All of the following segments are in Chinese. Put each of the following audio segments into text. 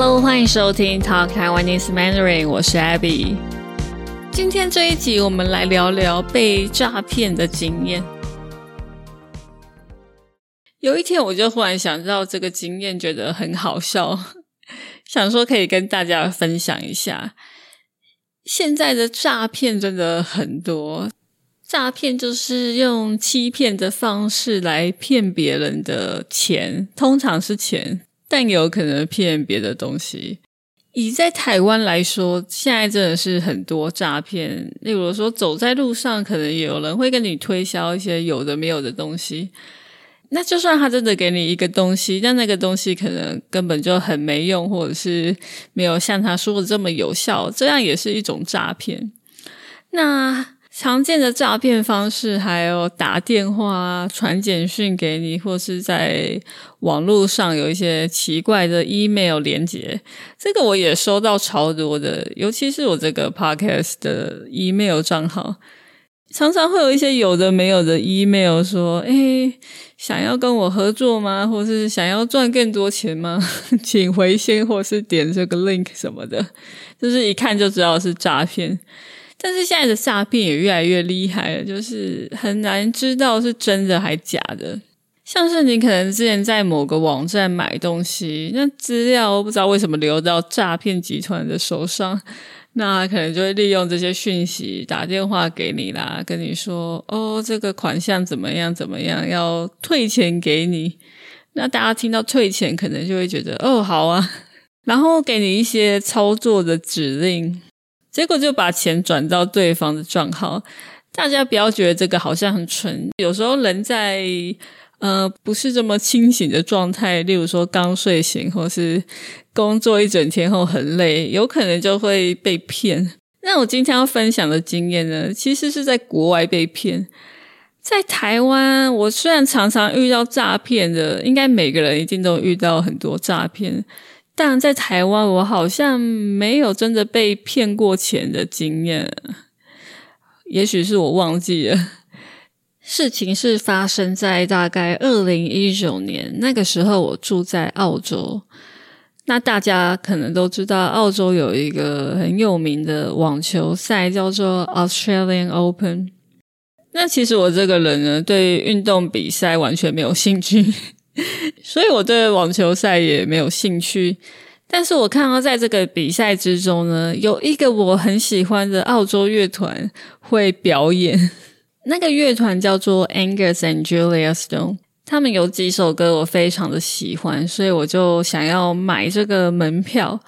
Hello，欢迎收听 Talk Taiwanese Mandarin，我是 Abby。今天这一集，我们来聊聊被诈骗的经验。有一天，我就忽然想到这个经验，觉得很好笑，想说可以跟大家分享一下。现在的诈骗真的很多，诈骗就是用欺骗的方式来骗别人的钱，通常是钱。但有可能骗别的东西。以在台湾来说，现在真的是很多诈骗。例如说，走在路上，可能有人会跟你推销一些有的没有的东西。那就算他真的给你一个东西，但那个东西可能根本就很没用，或者是没有像他说的这么有效，这样也是一种诈骗。那。常见的诈骗方式还有打电话、传简讯给你，或是在网络上有一些奇怪的 email 连接。这个我也收到超多的，尤其是我这个 podcast 的 email 账号，常常会有一些有的没有的 email 说：“哎，想要跟我合作吗？或是想要赚更多钱吗？请回信或是点这个 link 什么的。”就是一看就知道是诈骗。但是现在的诈骗也越来越厉害了，就是很难知道是真的还假的。像是你可能之前在某个网站买东西，那资料不知道为什么流到诈骗集团的手上，那可能就会利用这些讯息打电话给你啦，跟你说哦，这个款项怎么样怎么样，要退钱给你。那大家听到退钱，可能就会觉得哦好啊，然后给你一些操作的指令。结果就把钱转到对方的账号，大家不要觉得这个好像很蠢。有时候人在呃不是这么清醒的状态，例如说刚睡醒，或是工作一整天后很累，有可能就会被骗。那我今天要分享的经验呢，其实是在国外被骗。在台湾，我虽然常常遇到诈骗的，应该每个人一定都遇到很多诈骗。但在台湾，我好像没有真的被骗过钱的经验，也许是我忘记了。事情是发生在大概二零一九年，那个时候我住在澳洲。那大家可能都知道，澳洲有一个很有名的网球赛，叫做 Australian Open。那其实我这个人呢，对运动比赛完全没有兴趣。所以我对网球赛也没有兴趣，但是我看到在这个比赛之中呢，有一个我很喜欢的澳洲乐团会表演，那个乐团叫做 Angus and Julia Stone，他们有几首歌我非常的喜欢，所以我就想要买这个门票。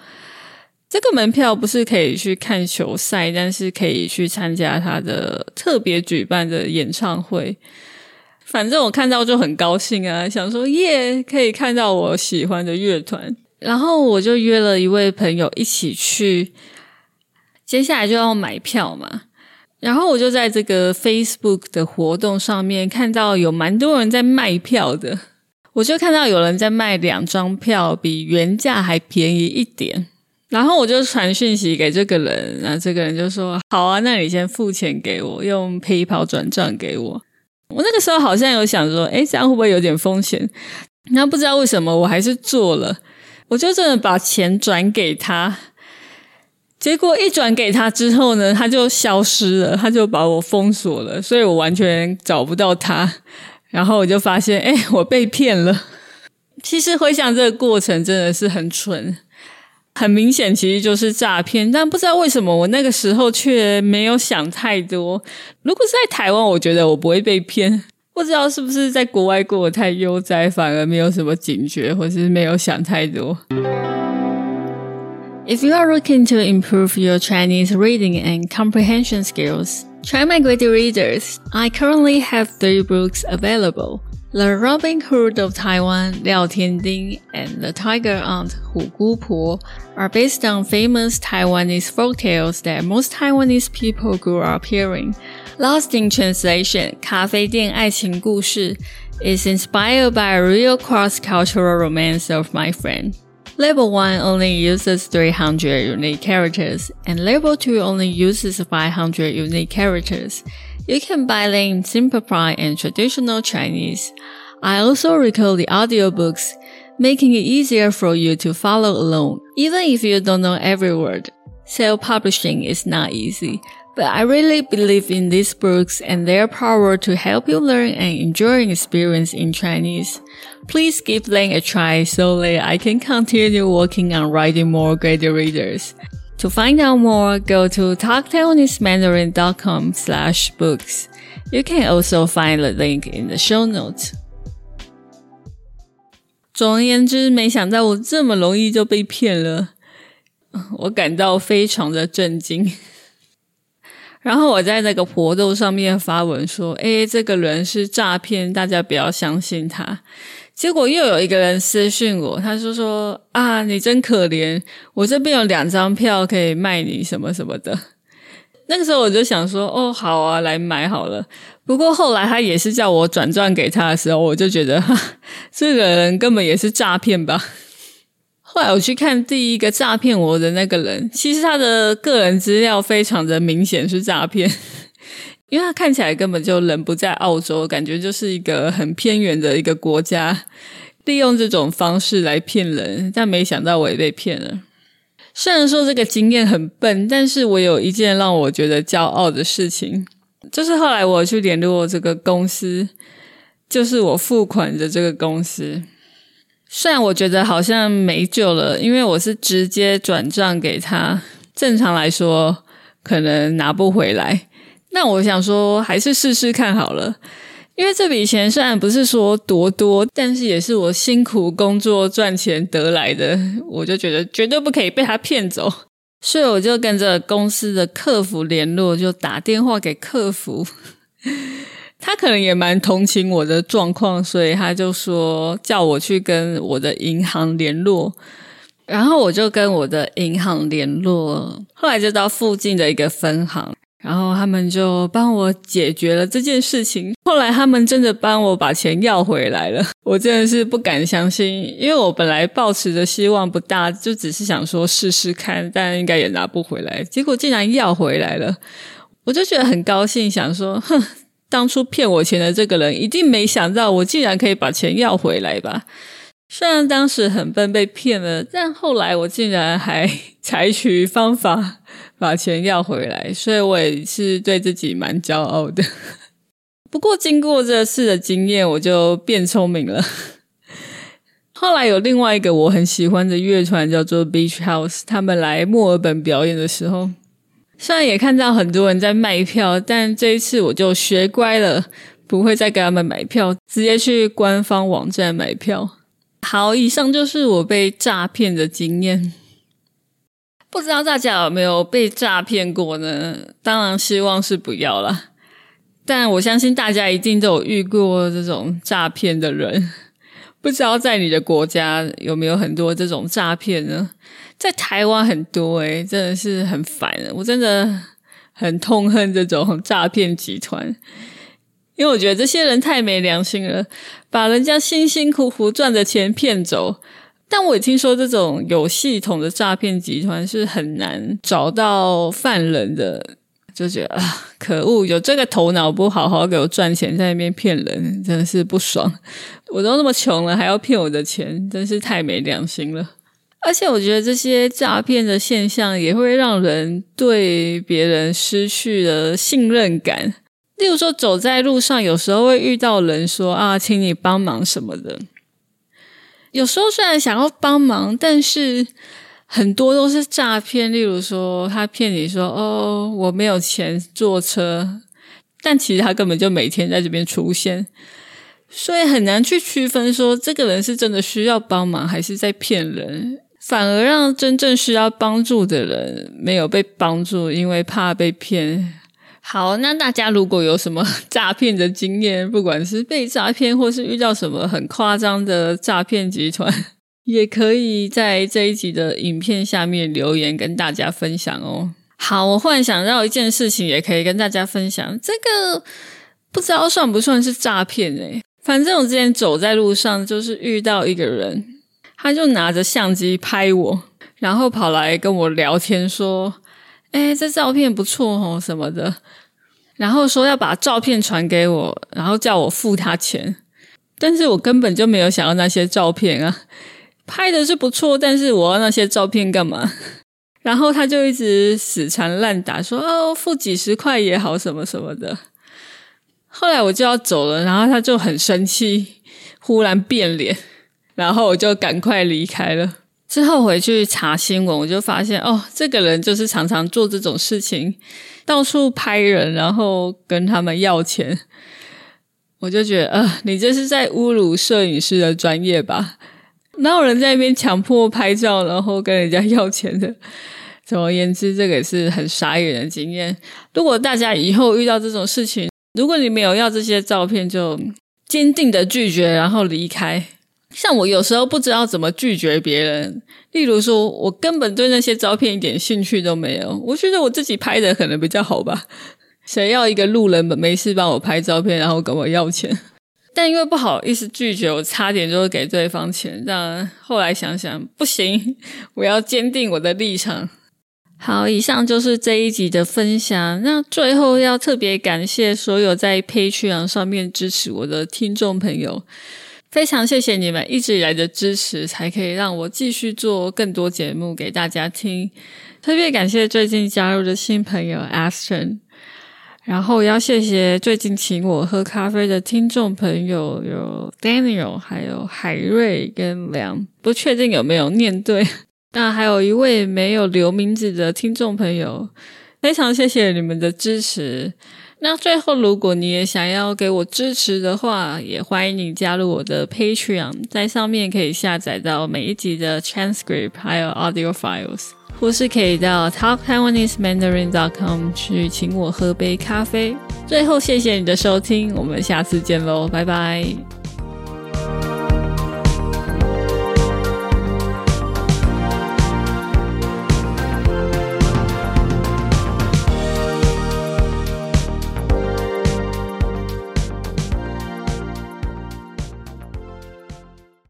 这个门票不是可以去看球赛，但是可以去参加他的特别举办的演唱会。反正我看到就很高兴啊，想说耶，可以看到我喜欢的乐团，然后我就约了一位朋友一起去。接下来就要买票嘛，然后我就在这个 Facebook 的活动上面看到有蛮多人在卖票的，我就看到有人在卖两张票，比原价还便宜一点，然后我就传讯息给这个人，然后这个人就说好啊，那你先付钱给我，用 PayPal 转账给我。我那个时候好像有想说，哎，这样会不会有点风险？然后不知道为什么我还是做了，我就真的把钱转给他。结果一转给他之后呢，他就消失了，他就把我封锁了，所以我完全找不到他。然后我就发现，哎，我被骗了。其实回想这个过程，真的是很蠢。很明显，其实就是诈骗，但不知道为什么我那个时候却没有想太多。如果是在台湾，我觉得我不会被骗。不知道是不是在国外过得太悠哉，反而没有什么警觉，或是没有想太多。If you are looking to improve your Chinese reading and comprehension skills, try my Great Readers. I currently have three books available. The Robin Hood of Taiwan, Liao Tianding, and The Tiger Aunt, Hu Gu Po, are based on famous Taiwanese folktales that most Taiwanese people grew up hearing. Lost in Translation, 咖啡店爱情故事 is inspired by a real cross-cultural romance of my friend. Level 1 only uses 300 unique characters, and Level 2 only uses 500 unique characters. You can buy them simplified and traditional Chinese. I also record the audiobooks. making it easier for you to follow along, even if you don't know every word. Self publishing is not easy, but I really believe in these books and their power to help you learn and enjoy an experience in Chinese. Please give them a try so that I can continue working on writing more great readers. To find out more, go to talktaiwanesemandarin.com slash books. You can also find the link in the show notes. 总而言之，没想到我这么容易就被骗了，我感到非常的震惊。 然后我在那个活动上面发文说：“诶，这个人是诈骗，大家不要相信他。”结果又有一个人私讯我，他说：“说啊，你真可怜，我这边有两张票可以卖你，什么什么的。” 那个时候我就想说：“哦，好啊，来买好了。”不过后来他也是叫我转账给他的时候，我就觉得哈这个人根本也是诈骗吧。后来我去看第一个诈骗我的那个人，其实他的个人资料非常的明显是诈骗，因为他看起来根本就人不在澳洲，感觉就是一个很偏远的一个国家，利用这种方式来骗人。但没想到我也被骗了。虽然说这个经验很笨，但是我有一件让我觉得骄傲的事情，就是后来我去联络这个公司，就是我付款的这个公司。虽然我觉得好像没救了，因为我是直接转账给他，正常来说可能拿不回来。那我想说，还是试试看好了，因为这笔钱虽然不是说多多，但是也是我辛苦工作赚钱得来的，我就觉得绝对不可以被他骗走。所以我就跟着公司的客服联络，就打电话给客服。他可能也蛮同情我的状况，所以他就说叫我去跟我的银行联络，然后我就跟我的银行联络，后来就到附近的一个分行，然后他们就帮我解决了这件事情。后来他们真的帮我把钱要回来了，我真的是不敢相信，因为我本来抱持的希望不大，就只是想说试试看，但应该也拿不回来，结果竟然要回来了，我就觉得很高兴，想说哼。当初骗我钱的这个人一定没想到我竟然可以把钱要回来吧？虽然当时很笨被骗了，但后来我竟然还采取方法把钱要回来，所以我也是对自己蛮骄傲的。不过经过这次的经验，我就变聪明了。后来有另外一个我很喜欢的乐团叫做 Beach House，他们来墨尔本表演的时候。虽然也看到很多人在卖票，但这一次我就学乖了，不会再给他们买票，直接去官方网站买票。好，以上就是我被诈骗的经验。不知道大家有没有被诈骗过呢？当然希望是不要了，但我相信大家一定都有遇过这种诈骗的人。不知道在你的国家有没有很多这种诈骗呢？在台湾很多诶，真的是很烦。我真的很痛恨这种诈骗集团，因为我觉得这些人太没良心了，把人家辛辛苦苦赚的钱骗走。但我也听说这种有系统的诈骗集团是很难找到犯人的，就觉得啊，可恶！有这个头脑不好好给我赚钱，在那边骗人，真的是不爽。我都那么穷了，还要骗我的钱，真是太没良心了。而且我觉得这些诈骗的现象也会让人对别人失去了信任感。例如说，走在路上，有时候会遇到人说：“啊，请你帮忙什么的。”有时候虽然想要帮忙，但是很多都是诈骗。例如说，他骗你说：“哦，我没有钱坐车。”但其实他根本就每天在这边出现，所以很难去区分说这个人是真的需要帮忙，还是在骗人。反而让真正需要帮助的人没有被帮助，因为怕被骗。好，那大家如果有什么诈骗的经验，不管是被诈骗或是遇到什么很夸张的诈骗集团，也可以在这一集的影片下面留言跟大家分享哦。好，我忽然想到一件事情，也可以跟大家分享。这个不知道算不算是诈骗诶？反正我之前走在路上，就是遇到一个人。他就拿着相机拍我，然后跑来跟我聊天，说：“哎，这照片不错哦，什么的。”然后说要把照片传给我，然后叫我付他钱。但是我根本就没有想要那些照片啊，拍的是不错，但是我要那些照片干嘛？然后他就一直死缠烂打，说哦，付几十块也好，什么什么的。后来我就要走了，然后他就很生气，忽然变脸，然后我就赶快离开了。之后回去查新闻，我就发现哦，这个人就是常常做这种事情，到处拍人，然后跟他们要钱。我就觉得，呃，你这是在侮辱摄影师的专业吧？哪有人在那边强迫拍照，然后跟人家要钱的？总而言之，这个也是很傻眼的经验。如果大家以后遇到这种事情，如果你没有要这些照片，就坚定的拒绝，然后离开。像我有时候不知道怎么拒绝别人，例如说我根本对那些照片一点兴趣都没有，我觉得我自己拍的可能比较好吧。谁要一个路人没事帮我拍照片，然后跟我要钱？但因为不好意思拒绝，我差点就会给对方钱。但后来想想不行，我要坚定我的立场。好，以上就是这一集的分享。那最后要特别感谢所有在 Patreon 上面支持我的听众朋友。非常谢谢你们一直以来的支持，才可以让我继续做更多节目给大家听。特别感谢最近加入的新朋友 Aston，然后要谢谢最近请我喝咖啡的听众朋友有 Daniel，还有海瑞跟梁，不确定有没有念对。那还有一位没有留名字的听众朋友，非常谢谢你们的支持。那最后，如果你也想要给我支持的话，也欢迎你加入我的 Patreon，在上面可以下载到每一集的 transcript，还有 audio files，或是可以到 talktaiwanesemandarin.com 去请我喝杯咖啡。最后，谢谢你的收听，我们下次见喽，拜拜。